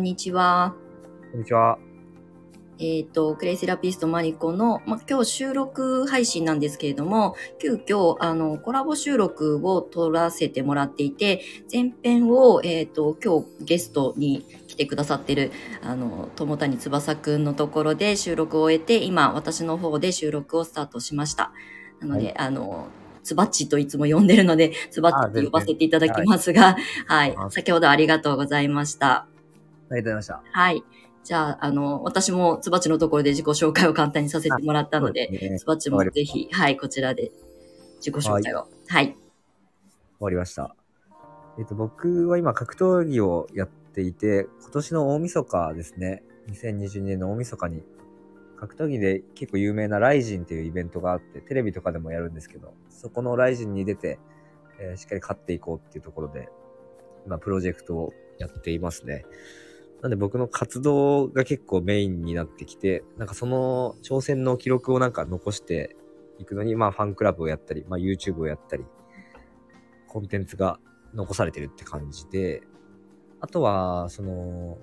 んにちは。こんにちは。えっ、と、クレイセラピストマリコの、まあ、今日収録配信なんですけれども、急遽、あの、コラボ収録を撮らせてもらっていて、前編を、えっ、と、今日ゲストに来てくださってる、あの、友谷翼くんのところで収録を終えて、今、私の方で収録をスタートしました。なので、はいあの、つばっちといつも呼んでるので、つばっちと呼ばせていただきますが、はい、はい先ほどありがとうございました。ありがとうございました。はい。じゃあ、あの、私もつばっちのところで自己紹介を簡単にさせてもらったので、そうですねつばっちもぜひ、はい、こちらで自己紹介を。はい。終わりました。えっと、僕は今格闘技をやっていて、今年の大晦日ですね。2022年の大晦日に、格闘技で結構有名なライジンっていうイベントがあって、テレビとかでもやるんですけど、そこのライジンに出て、えーしっかり勝っていこうっていうところで、今プロジェクトをやっていますね。なんで僕の活動が結構メインになってきて、なんかその挑戦の記録をなんか残していくのに、まあファンクラブをやったり、まあ YouTube をやったり、コンテンツが残されてるって感じで、あとは、その、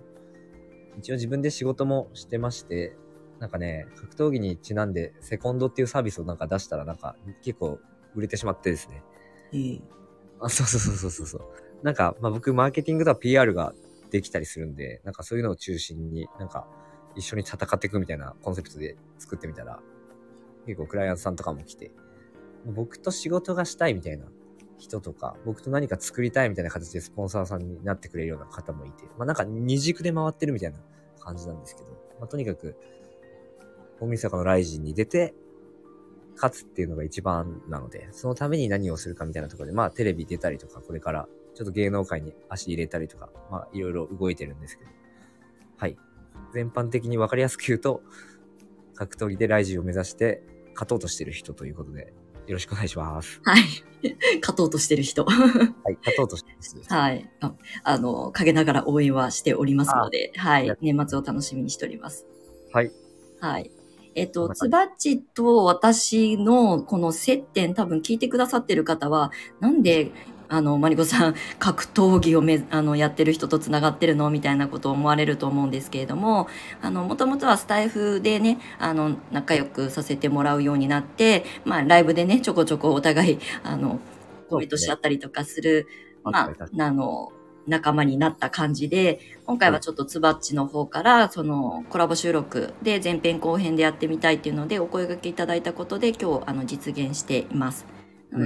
一応自分で仕事もしてまして、なんかね、格闘技にちなんで、セコンドっていうサービスをなんか出したら、なんか結構売れてしまってですね。えーあ、そうそうそうそうそうそう。なんか、まあ僕、マーケティングとは PR ができたりするんで、なんかそういうのを中心に、なんか一緒に戦っていくみたいなコンセプトで作ってみたら、結構クライアントさんとかも来て、僕と仕事がしたいみたいな人とか、僕と何か作りたいみたいな形でスポンサーさんになってくれるような方もいて、まあなんか二軸で回ってるみたいな感じなんですけど、まあとにかく、大晦日のライジンに出て、勝つっていうのが一番なので、そのために何をするかみたいなところで、まあテレビ出たりとか、これからちょっと芸能界に足入れたりとか、まあいろいろ動いてるんですけど、はい。全般的にわかりやすく言うと、格闘技でライジンを目指して勝とうとしてる人ということで、よろしくお願いします。はい。勝とうとしてる人。はい。勝とうとしてる人です。はい。ああの、陰ながら応援はしておりますので、はい。年末を楽しみにしております。はい。はい。えっと、つばっちと私のこの接点多分聞いてくださってる方は、なんで、あの、マリコさん、格闘技をめ、あの、やってる人と繋がってるの？みたいなことを思われると思うんですけれども、あの、もともとはスタイフでね、あの、仲良くさせてもらうようになって、まあ、ライブでね、ちょこちょこお互い、あの、コメントし合ったりとかする、まあ、あの、仲間になった感じで、今回はちょっとつばっちの方から、そのコラボ収録で前編後編でやってみたいっていうので、お声掛けいただいたことで今日、あの、実現しています。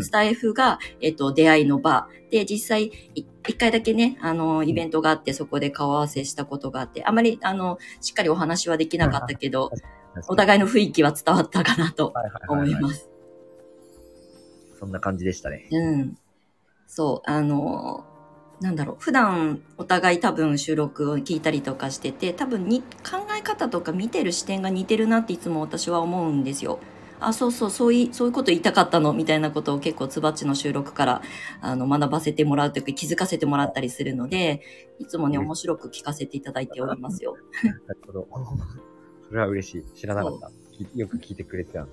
スタイフが、えっと、出会いの場で、実際、い一回だけね、あの、イベントがあって、そこで顔合わせしたことがあって、あまり、あの、しっかりお話はできなかったけど、おい互いの雰囲気は伝わったかなと思。います。そんな感じでしたね。うん。そう、あの、なんだろう、普段お互い多分収録を聞いたりとかしてて、多分に考え方とか見てる視点が似てるなっていつも私は思うんですよ。あ、そうそう、そうい、そういうこと言いたかったのみたいなことを結構つばっちの収録からあの学ばせてもらうというか気づかせてもらったりするので、いつもね、うん面白く聞かせていただいておりますよ。なるほど。それは嬉しい。知らなかった。きよく聞いてくれてた。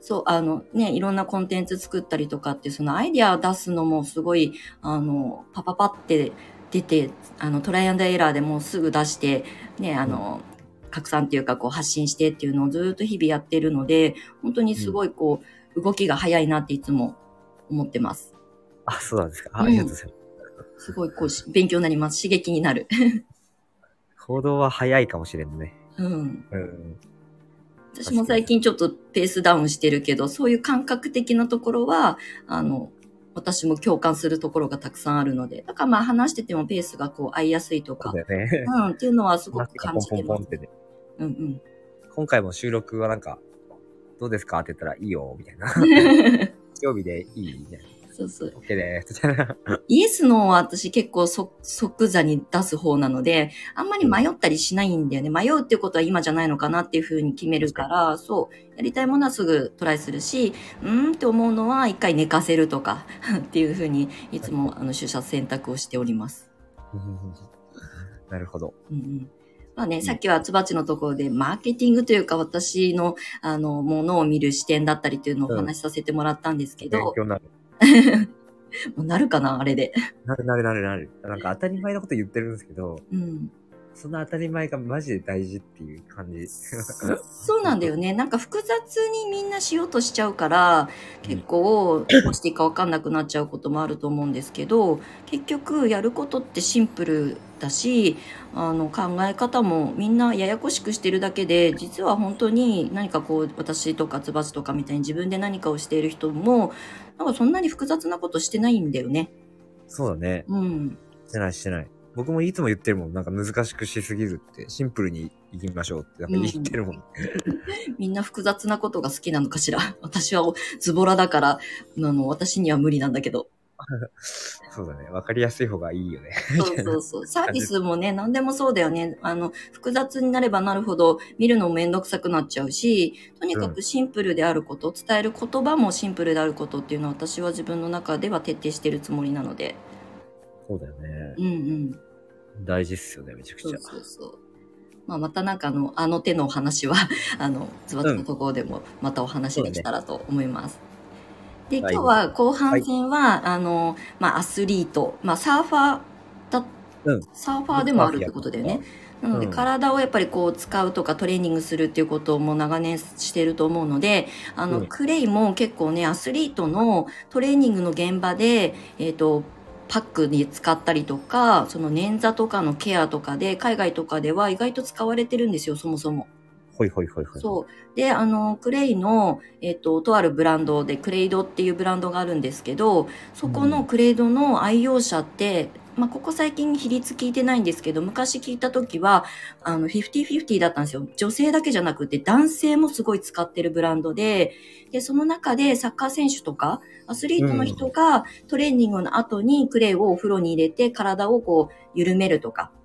そう、あのね、いろんなコンテンツ作ったりとかって、そのアイディアを出すのもすごい、あの、パパパって出て、あの、トライアンドエラーでもうすぐ出して、ね、あの、拡散っていうか、こう発信してっていうのをずっと日々やってるので、本当にすごいこう、動きが早いなっていつも思ってます。あ、そうなんですか。ありがとうございます。すごいこうし、勉強になります。刺激になる。行動は早いかもしれんね。うん。うん。私も最近ちょっとペースダウンしてるけど、そういう感覚的なところは、あの、私も共感するところがたくさんあるので、だからまあ話しててもペースがこう合いやすいとそうか、だよね。うん、っていうのはすごく感じてますポンポンポンっ。てね。うん今回も収録はなんか、どうですか？って言ったら、いいよ、みたいな。うん。曜日でいい？みたいな。そうそう。OK でーす。みたいな。イエスのは私結構即即座に出す方なので、あんまり迷ったりしないんだよね。迷うっていうことは今じゃないのかなっていうふうに決めるから、そう、やりたいものはすぐトライするし、うーんって思うのは一回寝かせるとかっていうふうにいつもあの取捨選択をしております。なるほど。うんうんまあね、さっきはつばちのところで、マーケティングというか、私の、あの、ものを見る視点だったりというのをお話しさせてもらったんですけど、勉強になる。もうなるかな、あれで。なるなるなるなる。なんか当たり前のこと言ってるんですけど、うん。その当たり前がマジで大事っていう感じ。そうなんだよね。なんか複雑にみんなしようとしちゃうから、結構、どうしていいかわかんなくなっちゃうこともあると思うんですけど、結局やることってシンプルだし、あの考え方もみんなややこしくしてるだけで、実は本当に何かこう、私とかつばちとかみたいに自分で何かをしている人も、なんかそんなに複雑なことしてないんだよね。そうだね。うん。してないしてない。僕もいつも言ってるもん。なんか難しくしすぎるって、シンプルにいきましょうってなんか言ってるもん。みんな複雑なことが好きなのかしら。私はズボラだから、あの、私には無理なんだけど。そうだね。わかりやすい方がいいよね。そうそうそう。サービスもね、何でもそうだよね。あの、複雑になればなるほど見るのもめんどくさくなっちゃうし、とにかくシンプルであること、伝える言葉もシンプルであることっていうのは私は自分の中では徹底してるつもりなので。そうだよねう。んうん。大事っすよね、めちゃくちゃそう。そうそう。まあ、またなんかあの、あの手のお話は、あの、ズバッのところでもまたお話できたらと思います。で、今はい日は後半戦は、あの、まあ、アスリート、まあ、サーファーだ、うんサーファーでもあるってことだよね。なので、うん体をやっぱりこう使うとかトレーニングするっていうことも長年してると思うので、あの、うんクレイも結構ね、アスリートのトレーニングの現場で、えっ、と、パックに使ったりとか、その捻挫とかのケアとかで、海外とかでは意外と使われてるんですよ、そもそも。ほいほいほいほい。そう。で、あの、クレイの、えっ、と、とあるブランドで、クレイドっていうブランドがあるんですけど、そこのクレイドの愛用者って、まあ、ここ最近比率聞いてないんですけど、昔聞いた時は、あの、50-50だったんですよ。女性だけじゃなくて、男性もすごい使ってるブランドで、で、その中でサッカー選手とか、アスリートの人がトレーニングの後にクレイをお風呂に入れて体をこう、緩めるとか、うん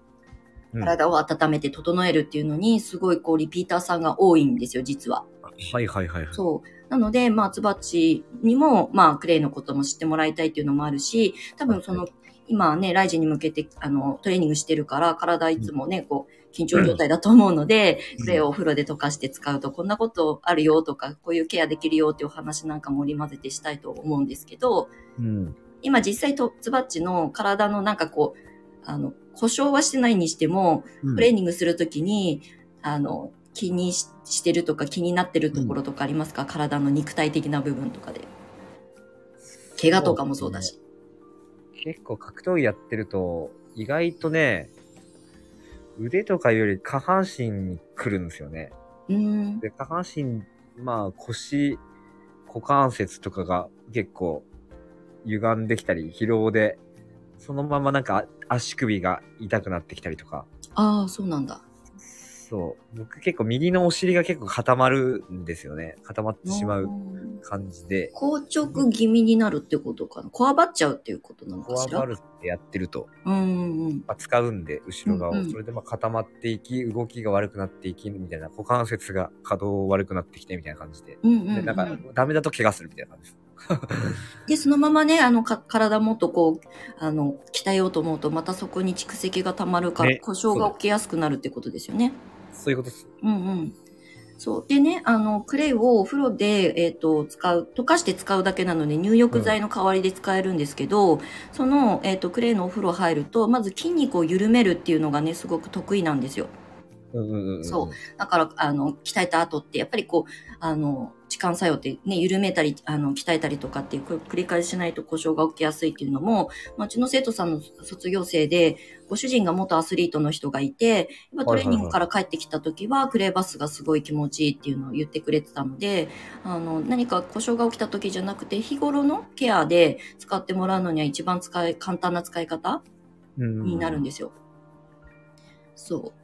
体を温めて整えるっていうのに、すごいこう、リピーターさんが多いんですよ、実は。はいはいはいはい。そう。なので、まあ、つばっちにも、まあ、クレイのことも知ってもらいたいっていうのもあるし、多分その、今ね、 RIZIN に向けて、あの、トレーニングしてるから、体いつもね、こう、緊張状態だと思うので、うんクレイをお風呂で溶かして使うと、こんなことあるよとか、こういうケアできるよっていうお話なんかも織り交ぜてしたいと思うんですけど、うん。今実際と、つばっちの体のなんかこう、あの、故障はしてないにしても、うんトレーニングするときに、あの、気にししてるとか気になってるところとかありますか、体の肉体的な部分とかで。怪我とかもそうだし。結構格闘技やってると、意外とね、腕とかより下半身に来るんですよね。うーん。で、下半身、まあ腰、股関節とかが結構歪んできたり、疲労で、そのままなんか足首が痛くなってきたりとか。ああ、そうなんだ。そう。僕結構右のお尻が結構固まるんですよね。固まってしまううん感じで。硬直気味になるってことかな？こわばっちゃうっていうことなのこかしら？わばるってやってると、うんうんまあ、使うんで、後ろ側を。うんうんそれでまあ固まっていき、動きが悪くなっていき、みたいな、股関節が可動悪くなってきて、みたいな感じで。うん。うんうん、で、なんか、ダメだと怪我するみたいな感じです。で、そのままね、あの、か体もっとこう、あの、鍛えようと思うと、またそこに蓄積が溜まるから、ね故障が起きやすくなるってことですよね。そういうことです。うんうん。そう。でね、あの、クレイをお風呂で、えっ、と、使う、溶かして使うだけなので、入浴剤の代わりで使えるんですけど、その、えっ、と、クレイのお風呂入ると、まず筋肉を緩めるっていうのがね、すごく得意なんですよ。うんうんうんうん。そうだから、あの、鍛えた後って、やっぱりこう、あの、痴漢作用ってね、緩めたり、あの、鍛えたりとかっていう、これ繰り返ししないと故障が起きやすいっていうのも、まあ、うちの生徒さんの卒業生で、ご主人が元アスリートの人がいて、トレーニングから帰ってきた時は、クレーバスがすごい気持ちいいっていうのを言ってくれてたので、あの、何か故障が起きた時じゃなくて、日頃のケアで使ってもらうのには一番使い、簡単な使い方うんになるんですよ。そう。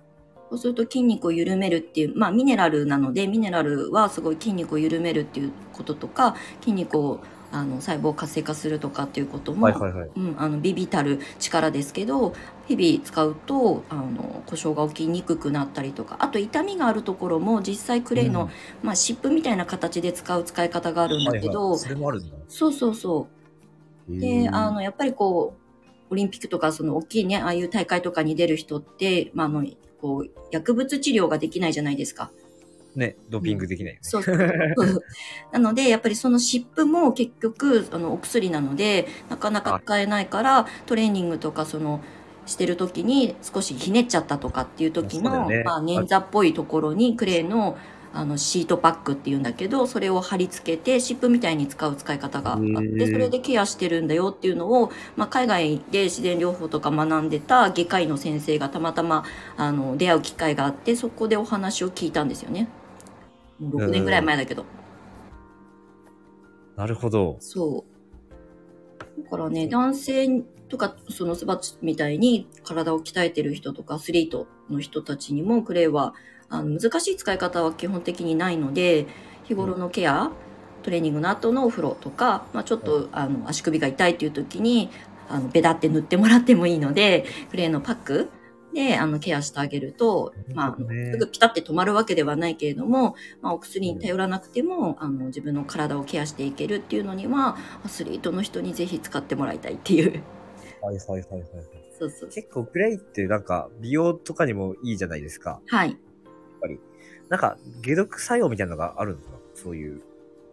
そうすると筋肉を緩めるっていう、まあミネラルなので、ミネラルはすごい筋肉を緩めるっていうこととか、筋肉をあの細胞を活性化するとかっていうことも。うん、あのビビたる力ですけど日々使うとあの故障が起きにくくなったりとかあと痛みがあるところも実際クレイの、うんまあ、湿布みたいな形で使う使い方があるんだけど、はいはいそれもあるんだ。そうそうそうへでーあのやっぱりこうオリンピックとかその大きいねああいう大会とかに出る人って、まあ、あのこう薬物治療ができないじゃないですか。ね、ドーピングできないよね。そうそう なのでやっぱりその湿布も結局あのお薬なのでなかなか使えないからトレーニングとかそのしてる時に少しひねっちゃったとかっていう時の、ねまあ、捻挫っぽいところにクレイのあのシートパックっていうんだけどそれを貼り付けて湿布みたいに使う使い方があっへてーそれでケアしてるんだよっていうのを、まあ、海外で自然療法とか学んでた外科医の先生がたまたまあの出会う機会があってそこでお話を聞いたんですよね。もう6年ぐらい前だけど。なるほど。そう。だからね、男性とか、そのスバッチみたいに体を鍛えてる人とか、アスリートの人たちにも、クレイは、あの、難しい使い方は基本的にないので、日頃のケア、トレーニングの後のお風呂とか、まあちょっと、あの、足首が痛いっていう時に、あの、ベタって塗ってもらってもいいので、クレイのパックで、あの、ケアしてあげると、まあ、すぐピタって止まるわけではないけれども、まあ、お薬に頼らなくても、あの、自分の体をケアしていけるっていうのには、アスリートの人にぜひ使ってもらいたいっていう。はいはいはいはいはい。そうそう。結構クレイってなんか美容とかにもいいじゃないですか。はい。なんか解毒作用みたいなのがあるんですか？そういう。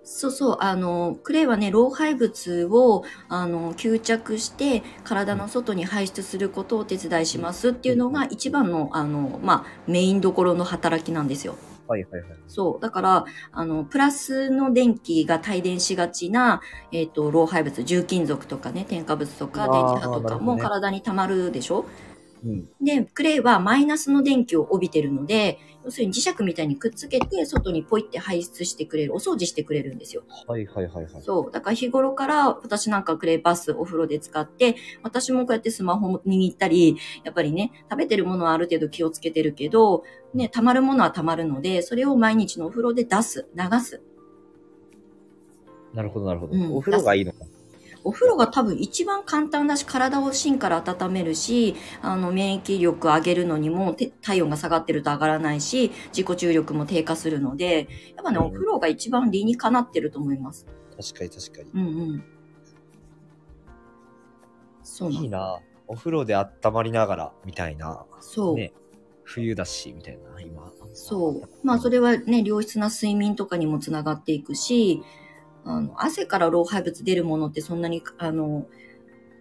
そうそう。あの、クレイはね、老廃物を、あの、吸着して、体の外に排出することをお手伝いしますっていうのが一番の、あの、まあ、メインどころの働きなんですよ。はいはいはい。そう。だから、あの、プラスの電気が帯電しがちな、えっ、と、老廃物、重金属とかね、添加物とか電磁波とかも体に溜まるでしょ？うん。で、クレイはマイナスの電気を帯びてるので、要するに磁石みたいにくっつけて、外にポイって排出してくれる、お掃除してくれるんですよ。はいはいはいはい。そう。だから日頃から私なんかクレイバスお風呂で使って、私もこうやってスマホも握ったり、やっぱりね、食べてるものはある程度気をつけてるけど、ね、溜まるものは溜まるので、それを毎日のお風呂で出す、流す。なるほどなるほど。うんお風呂がいいのか。お風呂が多分一番簡単だし、体を芯から温めるし、あの、免疫力上げるのにも、て体温が下がってると上がらないし、自己注力も低下するので、やっぱね、うんお風呂が一番理にかなってると思います。確かに確かに。うんうん。そうないの。な。お風呂で温まりながら、みたいな。そう。ね。冬だし、みたいな、今。そう。まあ、それはね、良質な睡眠とかにもつながっていくし、あの、汗から老廃物出るものってそんなに、あの、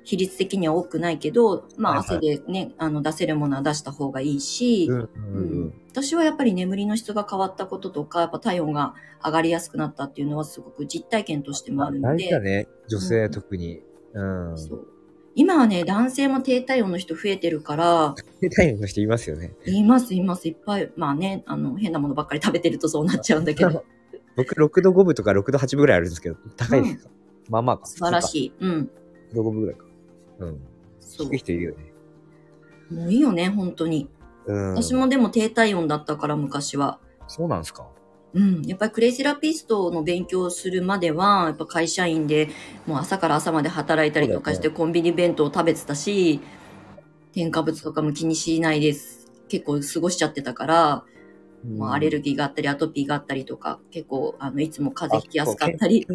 比率的には多くないけど、まあ、はいはい汗でね、あの、出せるものは出した方がいいし、うんうんううんん。私はやっぱり眠りの質が変わったこととか、やっぱ体温が上がりやすくなったっていうのはすごく実体験としてもあるの大で、事だね。女性うん特に。うん。そう今はね、男性も低体温の人増えてるから、体温の人いますよね。いますいます、いっぱい。まあね、あの、変なものばっかり食べてるとそうなっちゃうんだけど、僕6度5分とか6度8分ぐらいあるんですけど、高いですか、まあまあか。素晴らい。しい。うん。6度5分ぐらいか。うん。そう低い。人いるよね。もういいよね、本当に。うん。私もでも低体温だったから、昔は。そうなんですかうん。やっぱりクレイセラピストの勉強をするまでは、やっぱ会社員で、もう朝から朝まで働いたりとかして、コンビニ弁当を食べてたし、添加物とかも気にしないです。結構過ごしちゃってたから、まあ、アレルギーがあったり、アトピーがあったりとか、結構、あの、いつも風邪ひきやすかったり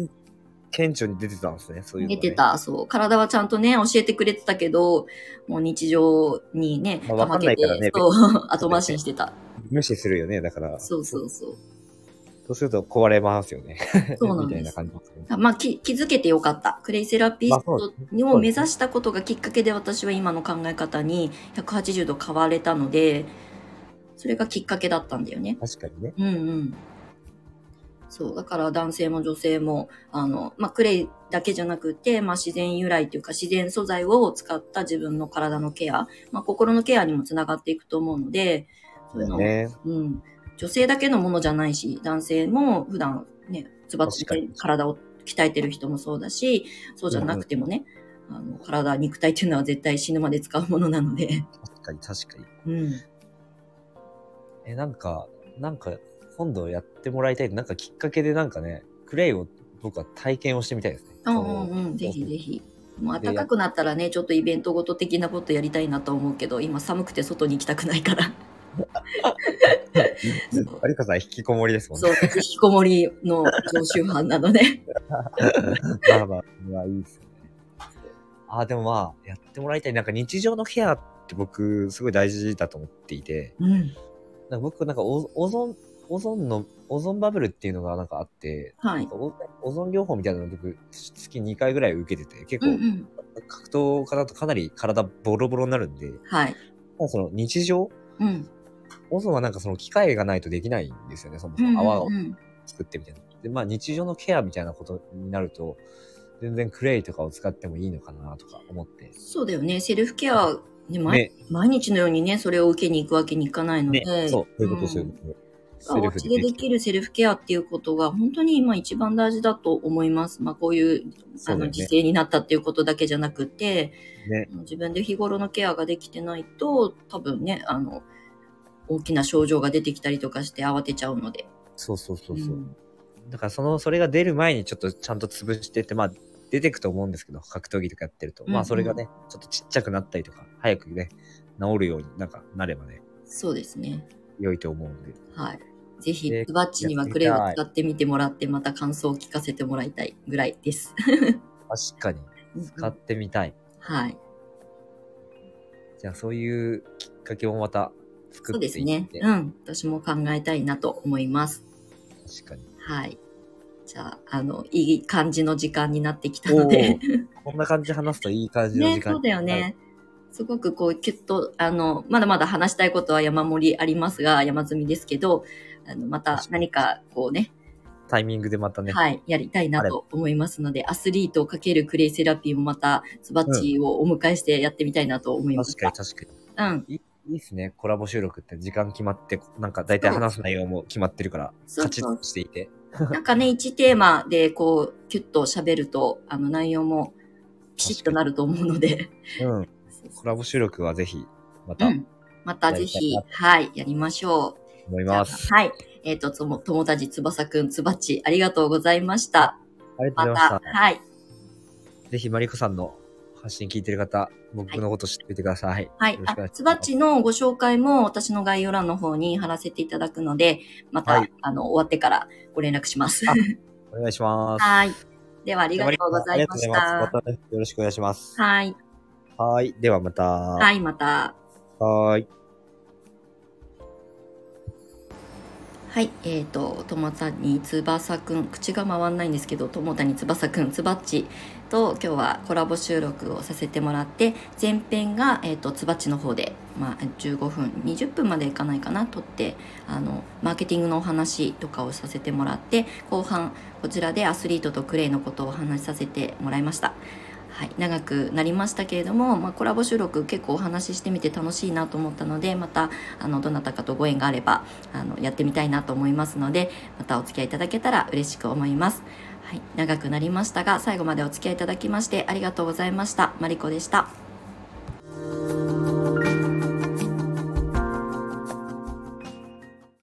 顕著に出てたんですね、そういうの、ね。出て。た、そう。体はちゃんとね、教えてくれてたけど、もう日常にね、まあわかんないからねそう、後回しにしてた。無視するよね、だから。そうそうそう。そうすると壊れますよね。そうなん みたいなです。感じですね。まあ、き気づけてよかった。クレイセラピストを目指したことがきっかけで私は今の考え方に180度変われたので、それがきっかけだったんだよね。確かにね。うんうん。そう。だから男性も女性も、あの、まあ、クレイだけじゃなくて、まあ、自然由来というか自然素材を使った自分の体のケア、まあ、心のケアにもつながっていくと思うので、そういうのをね。うん。女性だけのものじゃないし、男性も普段ね、つばつ確かに体を鍛えてる人もそうだし、そうじゃなくてもね、あの体、肉体っていうのは絶対死ぬまで使うものなので、確かに確かに。うん。え、なんか、なんか、今度やってもらいたい。なんかきっかけでなんかね、クレイを僕は体験をしてみたいですね。うんうんうん、ぜひぜひ。もうで暖かくなったらね、ちょっとイベントごと的なことやりたいなと思うけど、今寒くて外に行きたくないから。有香さん引きこもりですもんね。そう、引きこもりの常習犯なので。まあまあ、まあいいですよね。あ、でもまあ、やってもらいたい。なんか日常のケアって僕、すごい大事だと思っていて、うん。なんか僕、なんかオオゾン、オゾンの、オゾンバブルっていうのがなんかあって、はい。オオゾン療法みたいなのを僕、月2回ぐらい受けてて、結構うんうん。格闘家だとかなり体ボロボロになるんで、はい。まあその日常、うん。オゾンはなんかその機械がないとできないんですよね、そもそうんも泡をうんうん作ってみたいな。で、まあ日常のケアみたいなことになると、全然クレイとかを使ってもいいのかなとか思って。そうだよね。セルフケア、ね、毎ね、毎日のようにね、それを受けに行くわけにいかないので。ね、そう、そういうこと、んそういうこと。お家でででききるセルフケアっていうことが本当に今一番大事だと思います。まあこういう、あの、そうだよね時勢になったっていうことだけじゃなくて、ね、自分で日頃のケアができてないと、多分ね、あの、大きな症状が出てきたりとかして慌てちゃうので。そうそうそうそう。んだからその、それが出る前にちょっとちゃんと潰してって、まあ、出てくと思うんですけど、格闘技とかやってると。うんうんまあそれがね、ちょっとちっちゃくなったりとか、早くね、治るようになんかなればね、そうですね。良いと思うんで。はい。ぜひ、バッチにはクレイを使ってみてもらって、また感想を聞かせてもらいたいぐらいです。確かに、使ってみたい。はい。じゃあそういうきっかけをまた作そうっていって。ですね。うん。私も考えたいなと思います。確かに。はい。じゃあ、あの、いい感じの時間になってきたので。こんな感じで話すといい感じのね、時間そうだよね。はいすごくこう、キュッと、あの、まだまだ話したいことは山盛りありますが、山積みですけど、あの、また何かこうね、タイミングでまたね。はい、やりたいなと思いますので、アスリートをかけるクレイセラピーもまた、ツバッチをお迎えしてやってみたいなと思いまし確かたに。確かうん。に。いいいっすね。コラボ収録って時間決まって、なんか大体話す内容も決まってるから、カチッとしていて。なんかね、1テーマでこう、キュッと喋ると、あの、内容もピシッとなると思うので、うん。コラボ収録はぜひ、またうん。またぜひはい、やりましょう。思います。はい。えっ、と、つも、友達翼くん、つばっち、ありがとうございました。ありがとうまたございまし、た。はい。ぜひ、マリコさんの発信聞いてる方、僕のこと知っておいてください。はいよろしくお願いあつばっちのご紹介も私の概要欄の方に貼らせていただくので、また、はいあの、終わってからご連絡します。あお願いします。はい。では、ありがとうございました。またね、よろしくお願いします。はい。はい。ではまた。ははい、また。ーい。はい、えっ、と、友谷翼くん、口が回んないんですけど、友谷翼くん、つばっちと今日はコラボ収録をさせてもらって、前編が、えっ、と、つばっちの方で、まあ、15分、20分までいかないかな、撮って、あの、マーケティングのお話とかをさせてもらって、後半、こちらでアスリートとクレイのことをお話しさせてもらいました。はい、長くなりましたけれども、まあ、コラボ収録結構お話ししてみて楽しいなと思ったのでまたあのどなたかとご縁があればあのやってみたいなと思いますのでまたお付き合いいただけたら嬉しく思います。はい、長くなりましたが最後までお付き合いいただきましてありがとうございました。マリコでした。